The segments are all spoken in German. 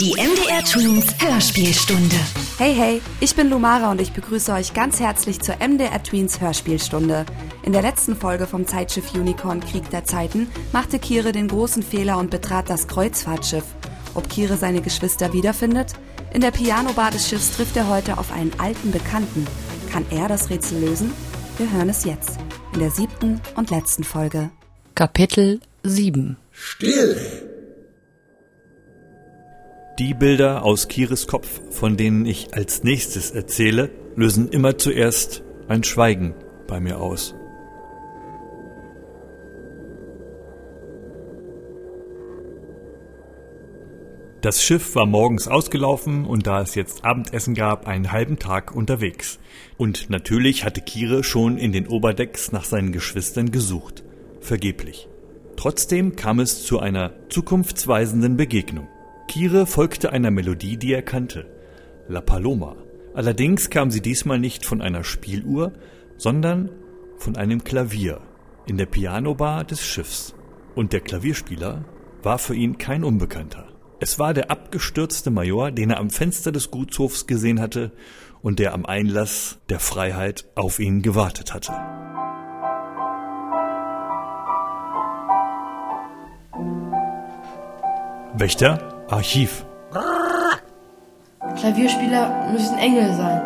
Die MDR Twins Hörspielstunde. Hey, hey, ich bin Lumara und ich begrüße euch ganz herzlich zur MDR Tweens Hörspielstunde. In der letzten Folge vom Zeitschiff Unicorn Krieg der Zeiten machte Kire den großen Fehler und betrat das Kreuzfahrtschiff. Ob Kire seine Geschwister wiederfindet? In der Pianobar des Schiffs trifft er heute auf einen alten Bekannten. Kann er das Rätsel lösen? Wir hören es jetzt, in der siebten und letzten Folge. Kapitel 7 Still! Die Bilder aus Kires Kopf, von denen ich als nächstes erzähle, lösen immer zuerst ein Schweigen bei mir aus. Das Schiff war morgens ausgelaufen und da es jetzt Abendessen gab, einen halben Tag unterwegs. Und natürlich hatte Kire schon in den Oberdecks nach seinen Geschwistern gesucht. Vergeblich. Trotzdem kam es zu einer zukunftsweisenden Begegnung. Kire folgte einer Melodie, die er kannte. La Paloma. Allerdings kam sie diesmal nicht von einer Spieluhr, sondern von einem Klavier in der Pianobar des Schiffs. Und der Klavierspieler war für ihn kein Unbekannter. Es war der abgestürzte Major, den er am Fenster des Gutshofs gesehen hatte und der am Einlass der Freiheit auf ihn gewartet hatte. Wächter, Archiv. Klavierspieler müssen Engel sein.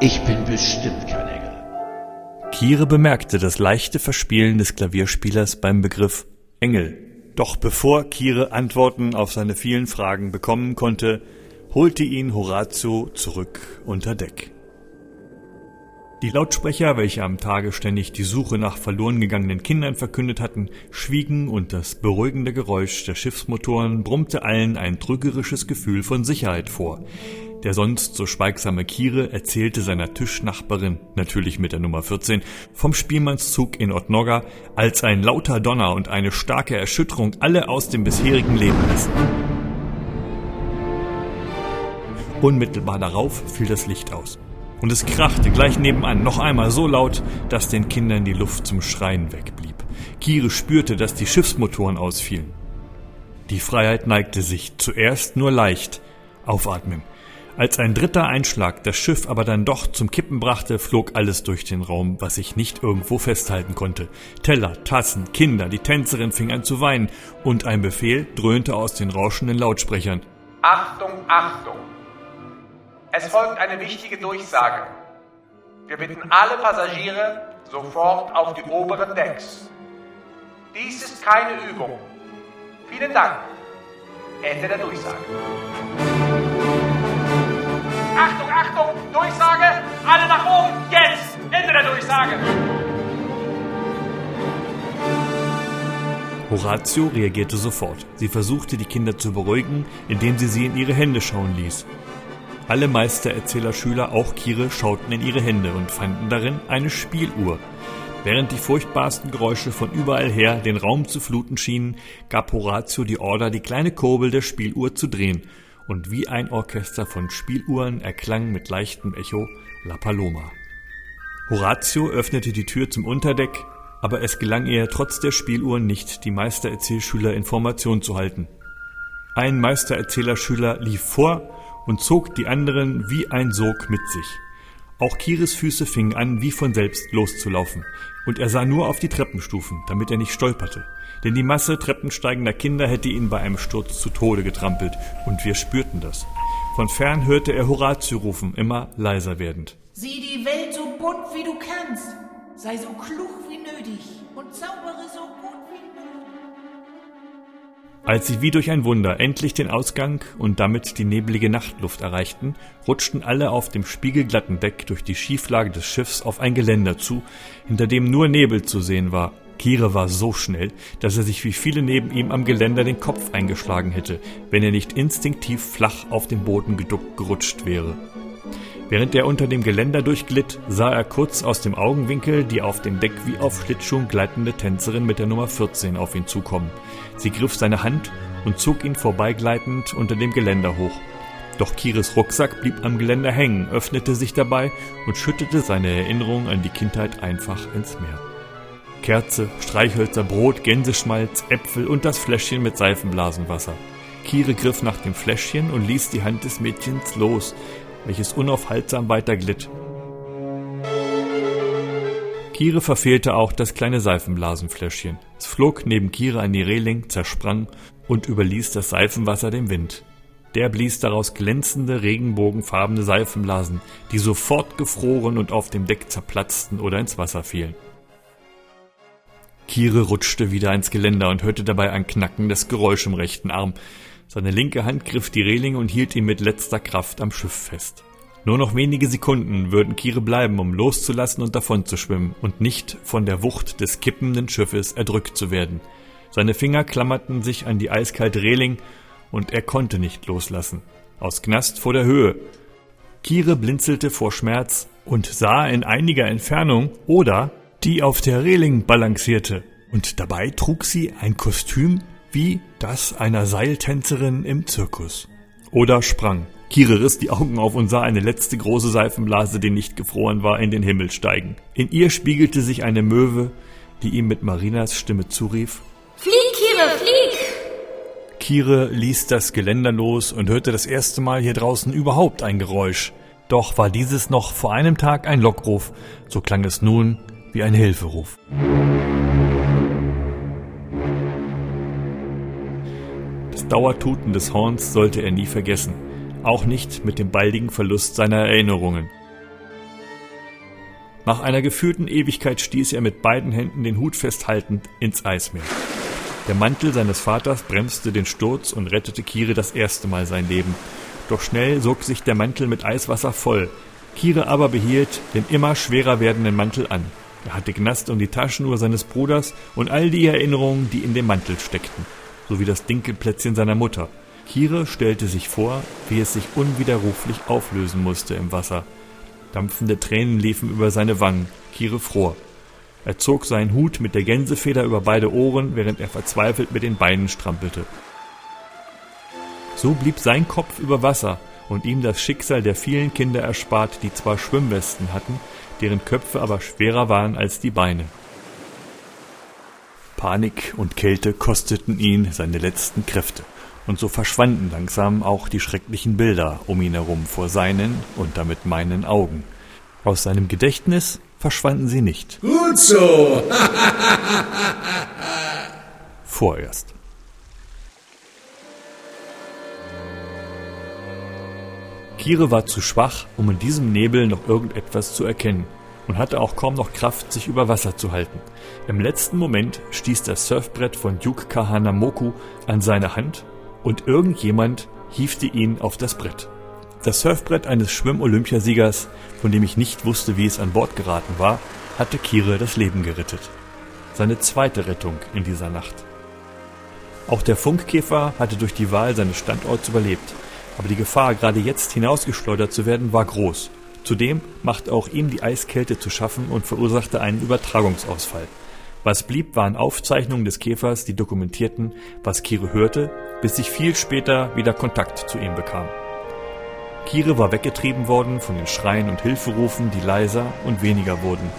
Ich bin bestimmt kein Engel. Kire bemerkte das leichte Verspielen des Klavierspielers beim Begriff Engel. Doch bevor Kire Antworten auf seine vielen Fragen bekommen konnte, holte ihn Horatio zurück unter Deck. Die Lautsprecher, welche am Tage ständig die Suche nach verloren gegangenen Kindern verkündet hatten, schwiegen und das beruhigende Geräusch der Schiffsmotoren brummte allen ein trügerisches Gefühl von Sicherheit vor. Der sonst so schweigsame Kire erzählte seiner Tischnachbarin, natürlich mit der Nummer 14, vom Spielmannszug in Otnoga, als ein lauter Donner und eine starke Erschütterung alle aus dem bisherigen Leben ließen. Unmittelbar darauf fiel das Licht aus. Und es krachte gleich nebenan noch einmal so laut, dass den Kindern die Luft zum Schreien wegblieb. Kire spürte, dass die Schiffsmotoren ausfielen. Die Freiheit neigte sich, zuerst nur leicht. Aufatmen. Als ein dritter Einschlag das Schiff aber dann doch zum Kippen brachte, flog alles durch den Raum, was ich nicht irgendwo festhalten konnte. Teller, Tassen, Kinder, die Tänzerin fing an zu weinen und ein Befehl dröhnte aus den rauschenden Lautsprechern. Achtung, Achtung! Es folgt eine wichtige Durchsage. Wir bitten alle Passagiere sofort auf die oberen Decks. Dies ist keine Übung. Vielen Dank. Ende der Durchsage. Achtung, Achtung! Durchsage! Alle nach oben! Jetzt! Ende der Durchsage! Horatio reagierte sofort. Sie versuchte, die Kinder zu beruhigen, indem sie sie in ihre Hände schauen ließ. Alle Meistererzählerschüler, auch Kire, schauten in ihre Hände und fanden darin eine Spieluhr. Während die furchtbarsten Geräusche von überall her den Raum zu fluten schienen, gab Horatio die Order, die kleine Kurbel der Spieluhr zu drehen, und wie ein Orchester von Spieluhren erklang mit leichtem Echo La Paloma. Horatio öffnete die Tür zum Unterdeck, aber es gelang ihr trotz der Spieluhren nicht, die Meistererzählschüler in Formation zu halten. Ein Meistererzählerschüler lief vor und zog die anderen wie ein Sog mit sich. Auch Kires Füße fingen an, wie von selbst loszulaufen, und er sah nur auf die Treppenstufen, damit er nicht stolperte, denn die Masse treppensteigender Kinder hätte ihn bei einem Sturz zu Tode getrampelt, und wir spürten das. Von fern hörte er Horatio rufen, immer leiser werdend. Sieh die Welt so bunt wie du kannst. Sei so klug wie nötig und zaubere so Als sie wie durch ein Wunder endlich den Ausgang und damit die neblige Nachtluft erreichten, rutschten alle auf dem spiegelglatten Deck durch die Schieflage des Schiffs auf ein Geländer zu, hinter dem nur Nebel zu sehen war. Kire war so schnell, dass er sich wie viele neben ihm am Geländer den Kopf eingeschlagen hätte, wenn er nicht instinktiv flach auf den Boden geduckt gerutscht wäre. Während er unter dem Geländer durchglitt, sah er kurz aus dem Augenwinkel die auf dem Deck wie auf Schlittschuhen gleitende Tänzerin mit der Nummer 14 auf ihn zukommen. Sie griff seine Hand und zog ihn vorbeigleitend unter dem Geländer hoch. Doch Kires Rucksack blieb am Geländer hängen, öffnete sich dabei und schüttete seine Erinnerung an die Kindheit einfach ins Meer. Kerze, Streichhölzer, Brot, Gänseschmalz, Äpfel und das Fläschchen mit Seifenblasenwasser. Kire griff nach dem Fläschchen und ließ die Hand des Mädchens los, welches unaufhaltsam weiterglitt. Kire verfehlte auch das kleine Seifenblasenfläschchen. Es flog neben Kire an die Reling, zersprang und überließ das Seifenwasser dem Wind. Der blies daraus glänzende, regenbogenfarbene Seifenblasen, die sofort gefroren und auf dem Deck zerplatzten oder ins Wasser fielen. Kire rutschte wieder ins Geländer und hörte dabei ein knackendes Geräusch im rechten Arm. Seine linke Hand griff die Reling und hielt ihn mit letzter Kraft am Schiff fest. Nur noch wenige Sekunden würden Kire bleiben, um loszulassen und davonzuschwimmen und nicht von der Wucht des kippenden Schiffes erdrückt zu werden. Seine Finger klammerten sich an die eiskalte Reling und er konnte nicht loslassen. Aus Knast vor der Höhe. Kire blinzelte vor Schmerz und sah in einiger Entfernung Oda, die auf der Reling balancierte. Und dabei trug sie ein Kostüm wie das einer Seiltänzerin im Zirkus. Oda sprang. Kire riss die Augen auf und sah eine letzte große Seifenblase, die nicht gefroren war, in den Himmel steigen. In ihr spiegelte sich eine Möwe, die ihm mit Marinas Stimme zurief Flieg, Kire, flieg! Kire ließ das Geländer los und hörte das erste Mal hier draußen überhaupt ein Geräusch. Doch war dieses noch vor einem Tag ein Lockruf, so klang es nun wie ein Hilferuf. Dauertuten des Horns sollte er nie vergessen, auch nicht mit dem baldigen Verlust seiner Erinnerungen. Nach einer gefühlten Ewigkeit stieß er mit beiden Händen den Hut festhaltend ins Eismeer. Der Mantel seines Vaters bremste den Sturz und rettete Kire das erste Mal sein Leben. Doch schnell sog sich der Mantel mit Eiswasser voll. Kire aber behielt den immer schwerer werdenden Mantel an. Er hatte Gnast um die Taschenuhr seines Bruders und all die Erinnerungen, die in dem Mantel steckten, sowie das Dinkelplätzchen seiner Mutter. Kire stellte sich vor, wie es sich unwiderruflich auflösen musste im Wasser. Dampfende Tränen liefen über seine Wangen. Kire fror. Er zog seinen Hut mit der Gänsefeder über beide Ohren, während er verzweifelt mit den Beinen strampelte. So blieb sein Kopf über Wasser und ihm das Schicksal der vielen Kinder erspart, die zwar Schwimmwesten hatten, deren Köpfe aber schwerer waren als die Beine. Panik und Kälte kosteten ihn seine letzten Kräfte, und so verschwanden langsam auch die schrecklichen Bilder um ihn herum vor seinen und damit meinen Augen. Aus seinem Gedächtnis verschwanden sie nicht. Gut so. Vorerst. Kire war zu schwach, um in diesem Nebel noch irgendetwas zu erkennen und hatte auch kaum noch Kraft, sich über Wasser zu halten. Im letzten Moment stieß das Surfbrett von Duke Kahanamoku an seine Hand und irgendjemand hiefte ihn auf das Brett. Das Surfbrett eines Schwimm-Olympiasiegers, von dem ich nicht wusste, wie es an Bord geraten war, hatte Kire das Leben gerettet. Seine zweite Rettung in dieser Nacht. Auch der Funkkäfer hatte durch die Wahl seines Standorts überlebt, aber die Gefahr, gerade jetzt hinausgeschleudert zu werden, war groß. Zudem machte auch ihm die Eiskälte zu schaffen und verursachte einen Übertragungsausfall. Was blieb, waren Aufzeichnungen des Käfers, die dokumentierten, was Kire hörte, bis ich viel später wieder Kontakt zu ihm bekam. Kire war weggetrieben worden von den Schreien und Hilferufen, die leiser und weniger wurden.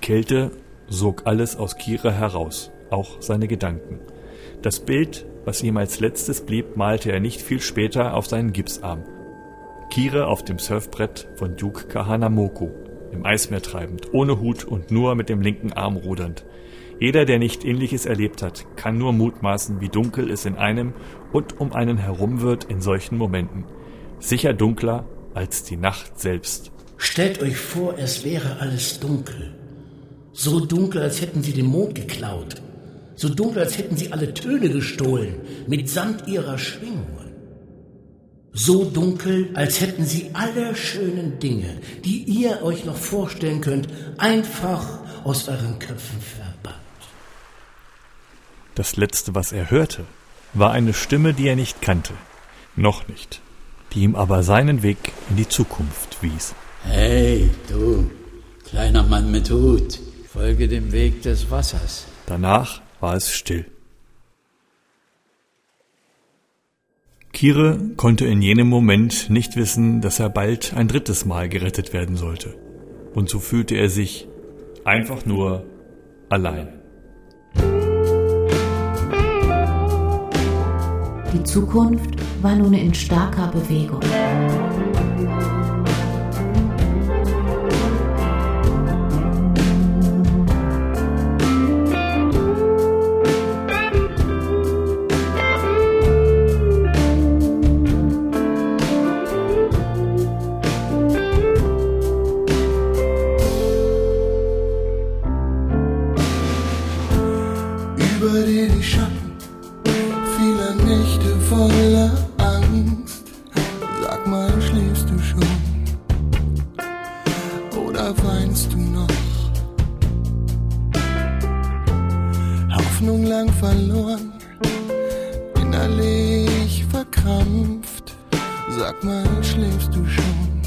Kälte sog alles aus Kira heraus, auch seine Gedanken. Das Bild, was ihm als letztes blieb, malte er nicht viel später auf seinen Gipsarm. Kira auf dem Surfbrett von Duke Kahanamoku, im Eismeer treibend, ohne Hut und nur mit dem linken Arm rudernd. Jeder, der nicht Ähnliches erlebt hat, kann nur mutmaßen, wie dunkel es in einem und um einen herum wird in solchen Momenten. Sicher dunkler als die Nacht selbst. Stellt euch vor, es wäre alles dunkel. So dunkel, als hätten sie den Mond geklaut. So dunkel, als hätten sie alle Töne gestohlen, mitsamt ihrer Schwingungen. So dunkel, als hätten sie alle schönen Dinge, die ihr euch noch vorstellen könnt, einfach aus euren Köpfen verbannt. Das letzte, was er hörte, war eine Stimme, die er nicht kannte. Noch nicht. Die ihm aber seinen Weg in die Zukunft wies. Hey, du, kleiner Mann mit Hut, folge dem Weg des Wassers. Danach war es still. Kire konnte in jenem Moment nicht wissen, dass er bald ein drittes Mal gerettet werden sollte. Und so fühlte er sich einfach nur allein. Die Zukunft war nun in starker Bewegung. Sag mal, schläfst du schon?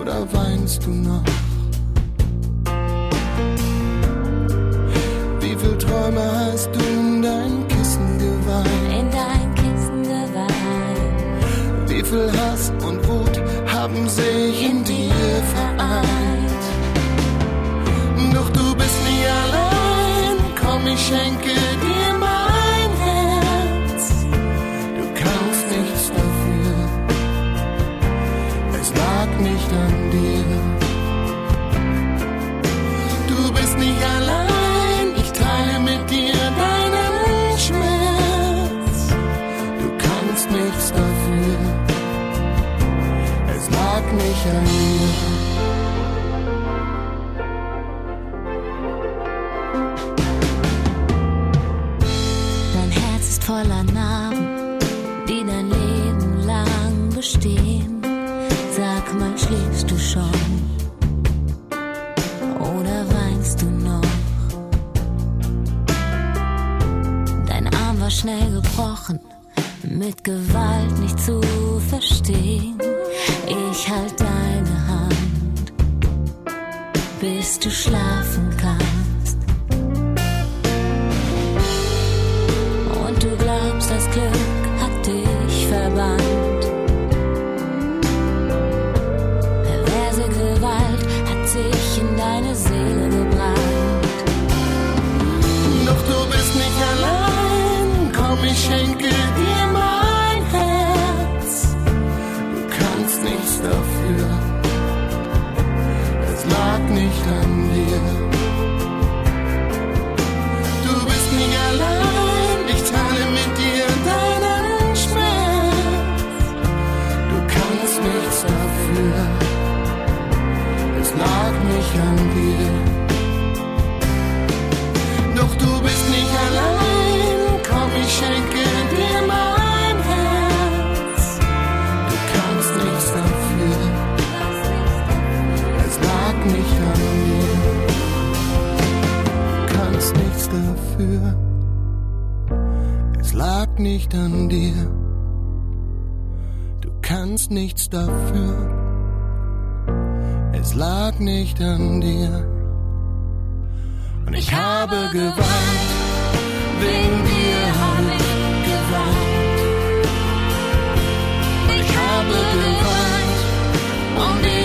Oder weinst du noch? Wie viel Träume hast du in dein Kissen geweint? In dein Kissen geweint. Wie viel Hass und Wut haben sich in dir vereint? Doch du bist nie allein, komm, ich schenke dir nicht an dir. Dein Herz ist voller Narben, die dein Leben lang bestehen. Sag mal, schläfst du schon? Oder weinst du noch? Dein Arm war schnell gebrochen, mit Gewalt lag nicht an dir. Du kannst nichts dafür, es lag nicht an dir. Und ich habe geweint, wegen dir habe ich geweint. Ich habe geweint, und ich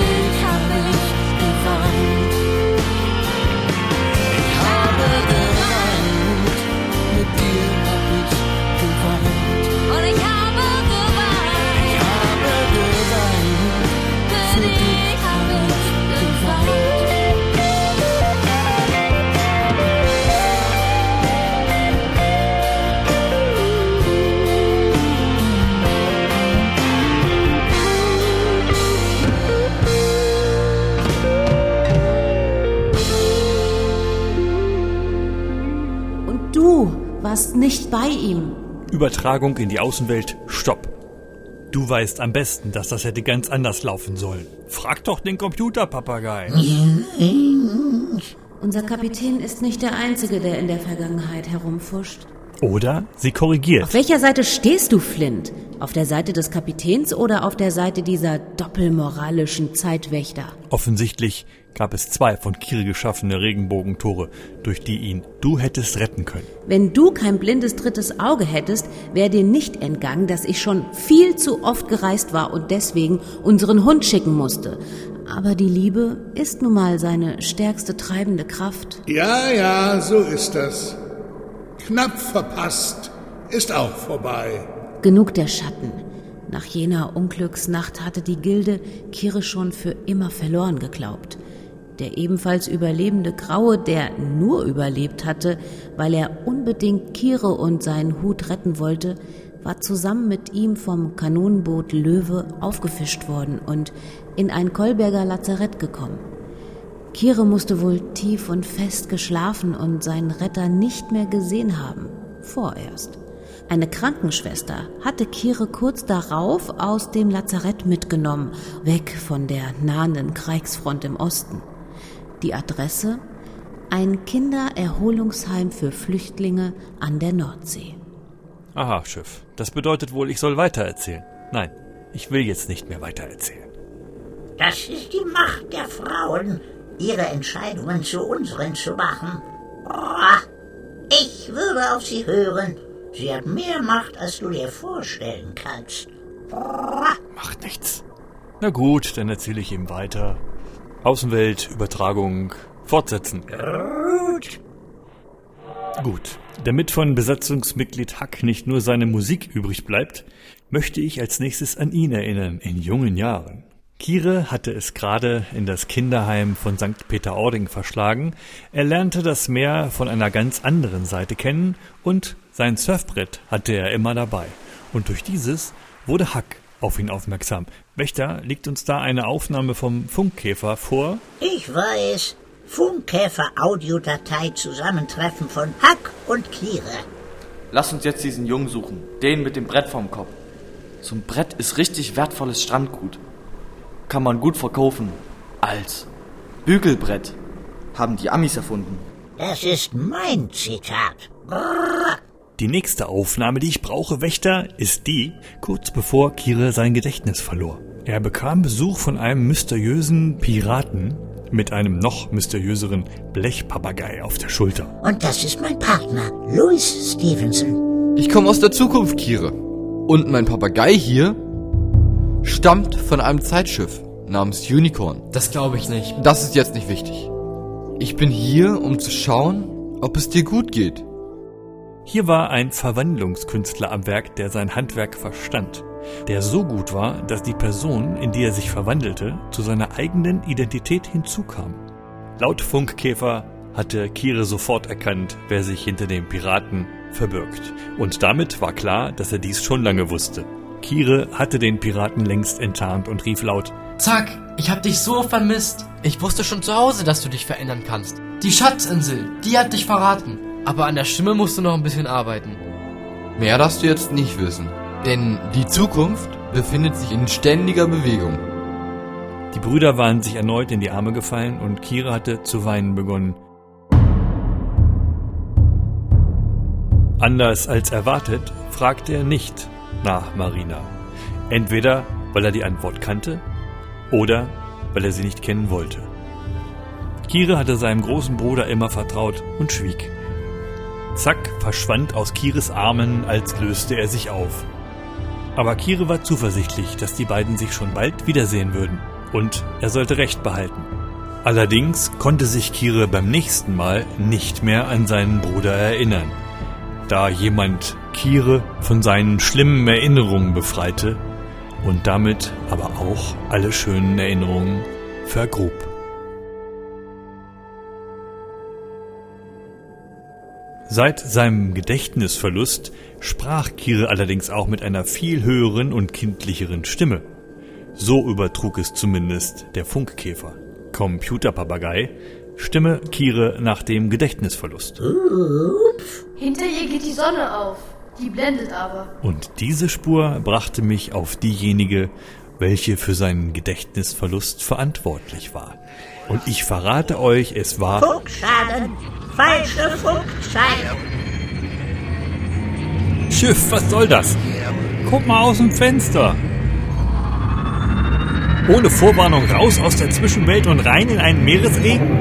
warst nicht bei ihm. Übertragung in die Außenwelt, stopp. Du weißt am besten, dass das hätte ganz anders laufen sollen. Frag doch den Computerpapagei. Unser Kapitän ist nicht der Einzige, der in der Vergangenheit herumfuscht. Oder sie korrigiert. Auf welcher Seite stehst du, Flint? Auf der Seite des Kapitäns oder auf der Seite dieser doppelmoralischen Zeitwächter? Offensichtlich gab es zwei von Kiri geschaffene Regenbogentore, durch die ihn du hättest retten können. Wenn du kein blindes drittes Auge hättest, wäre dir nicht entgangen, dass ich schon viel zu oft gereist war und deswegen unseren Hund schicken musste. Aber die Liebe ist nun mal seine stärkste treibende Kraft. Ja, ja, so ist das. Knapp verpasst ist auch vorbei. Genug der Schatten. Nach jener Unglücksnacht hatte die Gilde Kire schon für immer verloren geglaubt. Der ebenfalls überlebende Graue, der nur überlebt hatte, weil er unbedingt Kire und seinen Hut retten wollte, war zusammen mit ihm vom Kanonenboot Löwe aufgefischt worden und in ein Kolberger Lazarett gekommen. Kire musste wohl tief und fest geschlafen und seinen Retter nicht mehr gesehen haben. Vorerst. Eine Krankenschwester hatte Kire kurz darauf aus dem Lazarett mitgenommen, weg von der nahenden Kriegsfront im Osten. Die Adresse? Ein Kindererholungsheim für Flüchtlinge an der Nordsee. Aha, Schiff. Das bedeutet wohl, ich soll weitererzählen. Nein, ich will jetzt nicht mehr weitererzählen. Das ist die Macht der Frauen, ihre Entscheidungen zu unseren zu machen. Oh, ich würde auf sie hören. Sie hat mehr Macht, als du dir vorstellen kannst. Oh. Macht nichts. Na gut, dann erzähle ich ihm weiter. Außenwelt, Übertragung, fortsetzen. Gut. Gut. Damit von Besatzungsmitglied Hack nicht nur seine Musik übrig bleibt, möchte ich als nächstes an ihn erinnern, in jungen Jahren. Kire hatte es gerade in das Kinderheim von St. Peter-Ording verschlagen. Er lernte das Meer von einer ganz anderen Seite kennen und sein Surfbrett hatte er immer dabei. Und durch dieses wurde Hack auf ihn aufmerksam. Wächter, liegt uns da eine Aufnahme vom Funkkäfer vor? Ich weiß. Funkkäfer-Audiodatei Zusammentreffen von Hack und Kire. Lass uns jetzt diesen Jungen suchen. Den mit dem Brett vorm Kopf. So ein Brett ist richtig wertvolles Strandgut. Kann man gut verkaufen. Als Bügelbrett. Haben die Amis erfunden. Das ist mein Zitat. Brrr. Die nächste Aufnahme, die ich brauche, Wächter, ist die, kurz bevor Kire sein Gedächtnis verlor. Er bekam Besuch von einem mysteriösen Piraten mit einem noch mysteriöseren Blechpapagei auf der Schulter. Und das ist mein Partner, Louis Stevenson. Ich komme aus der Zukunft, Kire. Und mein Papagei hier stammt von einem Zeitschiff namens Unicorn. Das glaube ich nicht. Das ist jetzt nicht wichtig. Ich bin hier, um zu schauen, ob es dir gut geht. Hier war ein Verwandlungskünstler am Werk, der sein Handwerk verstand, der so gut war, dass die Person, in die er sich verwandelte, zu seiner eigenen Identität hinzukam. Laut Funkkäfer hatte Kire sofort erkannt, wer sich hinter dem Piraten verbirgt. Und damit war klar, dass er dies schon lange wusste. Kire hatte den Piraten längst enttarnt und rief laut, Zack, ich hab dich so vermisst. Ich wusste schon zu Hause, dass du dich verändern kannst. Die Schatzinsel, die hat dich verraten. Aber an der Stimme musst du noch ein bisschen arbeiten. Mehr darfst du jetzt nicht wissen. Denn die Zukunft befindet sich in ständiger Bewegung. Die Brüder waren sich erneut in die Arme gefallen und Kira hatte zu weinen begonnen. Anders als erwartet, fragte er nicht nach Marina. Entweder weil er die Antwort kannte oder weil er sie nicht kennen wollte. Kire hatte seinem großen Bruder immer vertraut und schwieg. Zack verschwand aus Kires Armen, als löste er sich auf. Aber Kire war zuversichtlich, dass die beiden sich schon bald wiedersehen würden. Und er sollte Recht behalten. Allerdings konnte sich Kire beim nächsten Mal nicht mehr an seinen Bruder erinnern. Da jemand Kire von seinen schlimmen Erinnerungen befreite und damit aber auch alle schönen Erinnerungen vergrub. Seit seinem Gedächtnisverlust sprach Kire allerdings auch mit einer viel höheren und kindlicheren Stimme. So übertrug es zumindest der Funkkäfer. Computerpapagei, Stimme Kire nach dem Gedächtnisverlust. Hinter ihr geht die Sonne auf, die blendet aber. Und diese Spur brachte mich auf diejenige, welche für seinen Gedächtnisverlust verantwortlich war. Und ich verrate euch, es war Funkschaden! Falsche Funkscheidung! Schiff, was soll das? Guck mal aus dem Fenster. Ohne Vorwarnung raus aus der Zwischenwelt und rein in einen Meeresregen?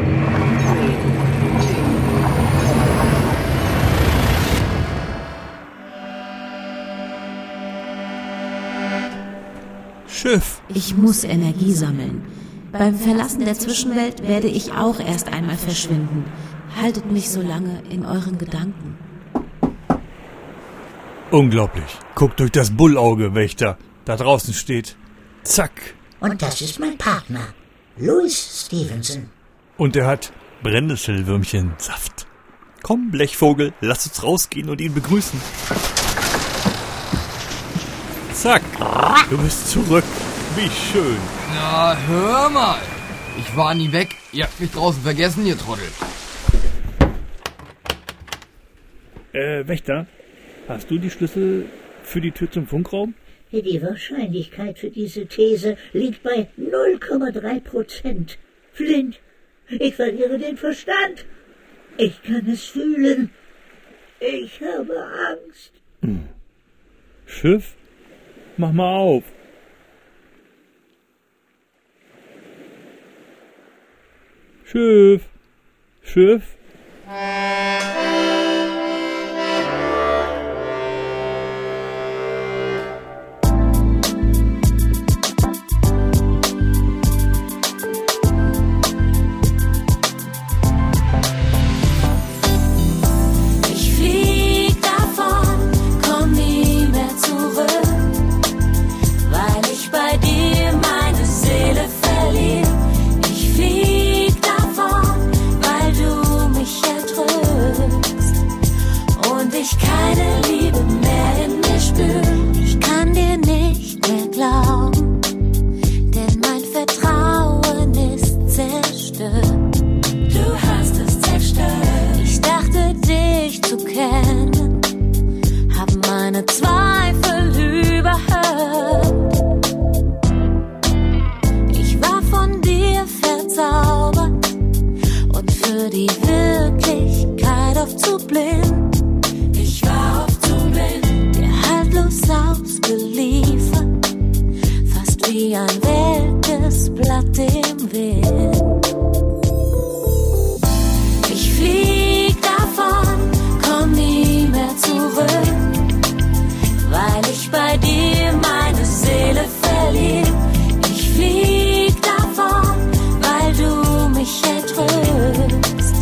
Schiff. Ich muss Energie sammeln. Beim Verlassen der Zwischenwelt werde ich auch erst einmal verschwinden. Haltet mich so lange in euren Gedanken. Unglaublich. Guck durch das Bullauge, Wächter. Da draußen steht. Zack. Und das ist mein Partner, Louis Stevenson. Und er hat Brennnesselwürmchen Saft. Komm, Blechvogel, lass uns rausgehen und ihn begrüßen. Zack. Du bist zurück. Wie schön. Na, hör mal. Ich war nie weg. Ihr habt mich draußen vergessen, ihr Trottel. Äh, Wächter, hast du die Schlüssel für die Tür zum Funkraum? Die Wahrscheinlichkeit für diese These liegt bei 0,3 Prozent. Flint, ich verliere den Verstand. Ich kann es fühlen. Ich habe Angst. Hm. Schiff, mach mal auf. Schiff, Schiff. Fast wie ein welkes Blatt im Wind. Ich flieg davon, komm nie mehr zurück, weil ich bei dir meine Seele verliere. Ich flieg davon, weil du mich erdrückst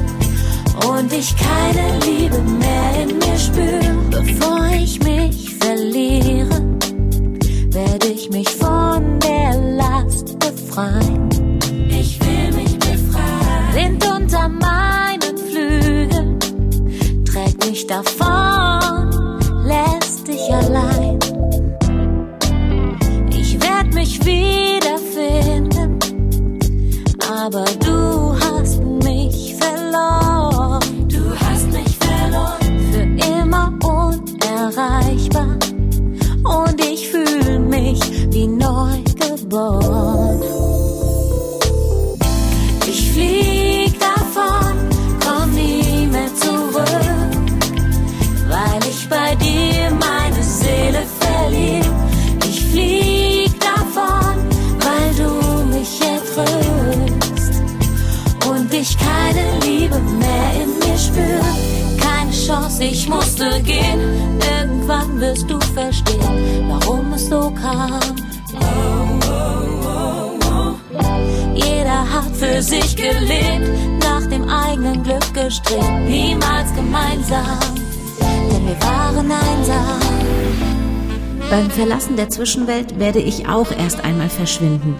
und ich keine Liebe mehr in mir spür. Bevor ich mich verliere, werde ich mich Last befreien. Ich will mich befreien. Wind unter meinen Flügeln trägt mich davon, lässt dich allein. Chance, ich musste gehen. Irgendwann wirst du verstehen, warum es so kam. Jeder hat für sich gelebt, nach dem eigenen Glück gestrebt, niemals gemeinsam, denn wir waren einsam. Beim Verlassen der Zwischenwelt werde ich auch erst einmal verschwinden.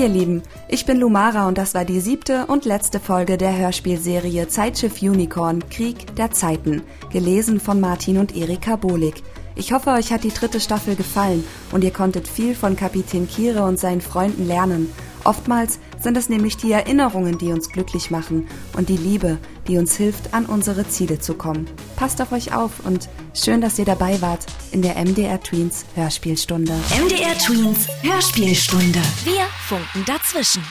Ihr Lieben, ich bin Lumara und das war die siebte und letzte Folge der Hörspielserie Zeitschiff Unicorn Krieg der Zeiten, gelesen von Martin und Erika Bohlig. Ich hoffe, euch hat die dritte Staffel gefallen und ihr konntet viel von Kapitän Kire und seinen Freunden lernen. Oftmals sind es nämlich die Erinnerungen, die uns glücklich machen und die Liebe, die uns hilft, an unsere Ziele zu kommen. Passt auf euch auf und schön, dass ihr dabei wart in der MDR Tweens Hörspielstunde. MDR Tweens Hörspielstunde. Wir funken dazwischen.